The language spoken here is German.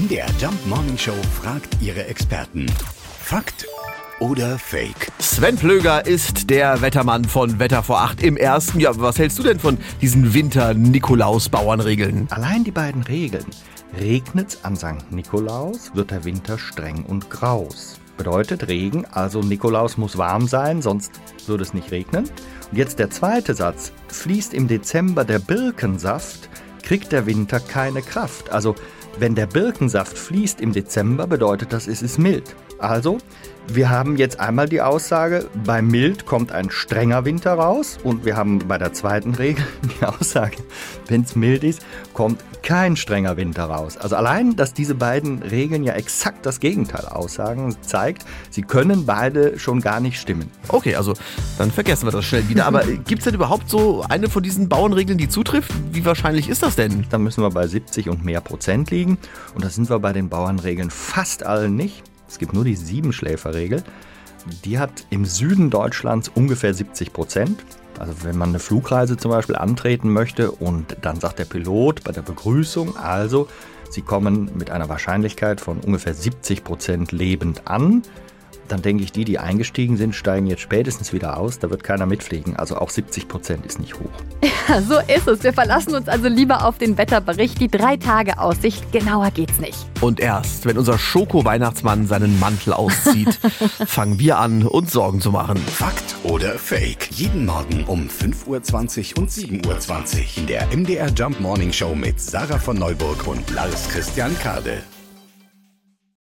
MDR Jump Morning Show fragt ihre Experten. Fakt oder Fake? Sven Plöger ist der Wettermann von Wetter vor 8 im ersten. Ja, was hältst du denn von diesen Winter-Nikolaus-Bauernregeln? Allein die beiden Regeln. Regnet's an St. Nikolaus, wird der Winter streng und graus. Bedeutet Regen, also Nikolaus muss warm sein, sonst würde es nicht regnen. Und jetzt der zweite Satz. Fließt im Dezember der Birkensaft, kriegt der Winter keine Kraft. Also wenn der Birkensaft fließt im Dezember, bedeutet das, es ist mild. Also, wir haben jetzt einmal die Aussage, bei mild kommt ein strenger Winter raus und wir haben bei der zweiten Regel die Aussage, wenn es mild ist, kommt kein strenger Winter raus. Also allein, dass diese beiden Regeln ja exakt das Gegenteil aussagen, zeigt, sie können beide schon gar nicht stimmen. Okay, also dann vergessen wir das schnell wieder. Aber gibt es denn überhaupt so eine von diesen Bauernregeln, die zutrifft? Wie wahrscheinlich ist das denn? Dann müssen wir bei 70 und mehr Prozent liegen und das sind wir bei den Bauernregeln fast allen nicht. Es gibt nur die Siebenschläferregel. Die hat im Süden Deutschlands ungefähr 70 Prozent. Also wenn man eine Flugreise zum Beispiel antreten möchte und dann sagt der Pilot bei der Begrüßung, also Sie kommen mit einer Wahrscheinlichkeit von ungefähr 70 Prozent lebend an, dann denke ich, die, die eingestiegen sind, steigen jetzt spätestens wieder aus. Da wird keiner mitfliegen. Also auch 70 Prozent ist nicht hoch. Ja, so ist es. Wir verlassen uns also lieber auf den Wetterbericht. Die drei Tage Aussicht, genauer geht's nicht. Und erst, wenn unser Schoko-Weihnachtsmann seinen Mantel auszieht, fangen wir an, uns Sorgen zu machen. Fakt oder Fake? Jeden Morgen um 5.20 Uhr und 7.20 Uhr in der MDR Jump Morning Show mit Sarah von Neuburg und Lars Christian Kade.